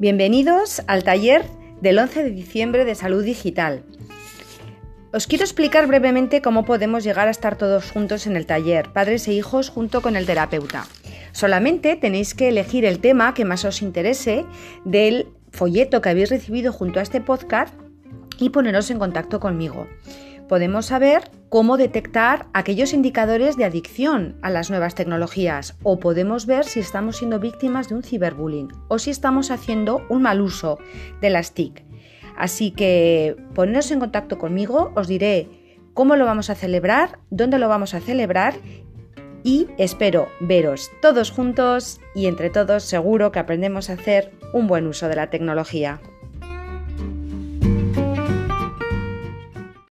Bienvenidos al taller del 11 de diciembre de Salud Digital. Os quiero explicar brevemente cómo podemos llegar a estar todos juntos en el taller, padres e hijos junto con el terapeuta. Solamente tenéis que elegir el tema que más os interese del folleto que habéis recibido junto a este podcast y poneros en contacto conmigo podemos saber cómo detectar aquellos indicadores de adicción a las nuevas tecnologías o podemos ver si estamos siendo víctimas de un ciberbullying o si estamos haciendo un mal uso de las TIC. Así que poneros en contacto conmigo, os diré cómo lo vamos a celebrar, dónde lo vamos a celebrar y espero veros todos juntos y entre todos seguro que aprendemos a hacer un buen uso de la tecnología.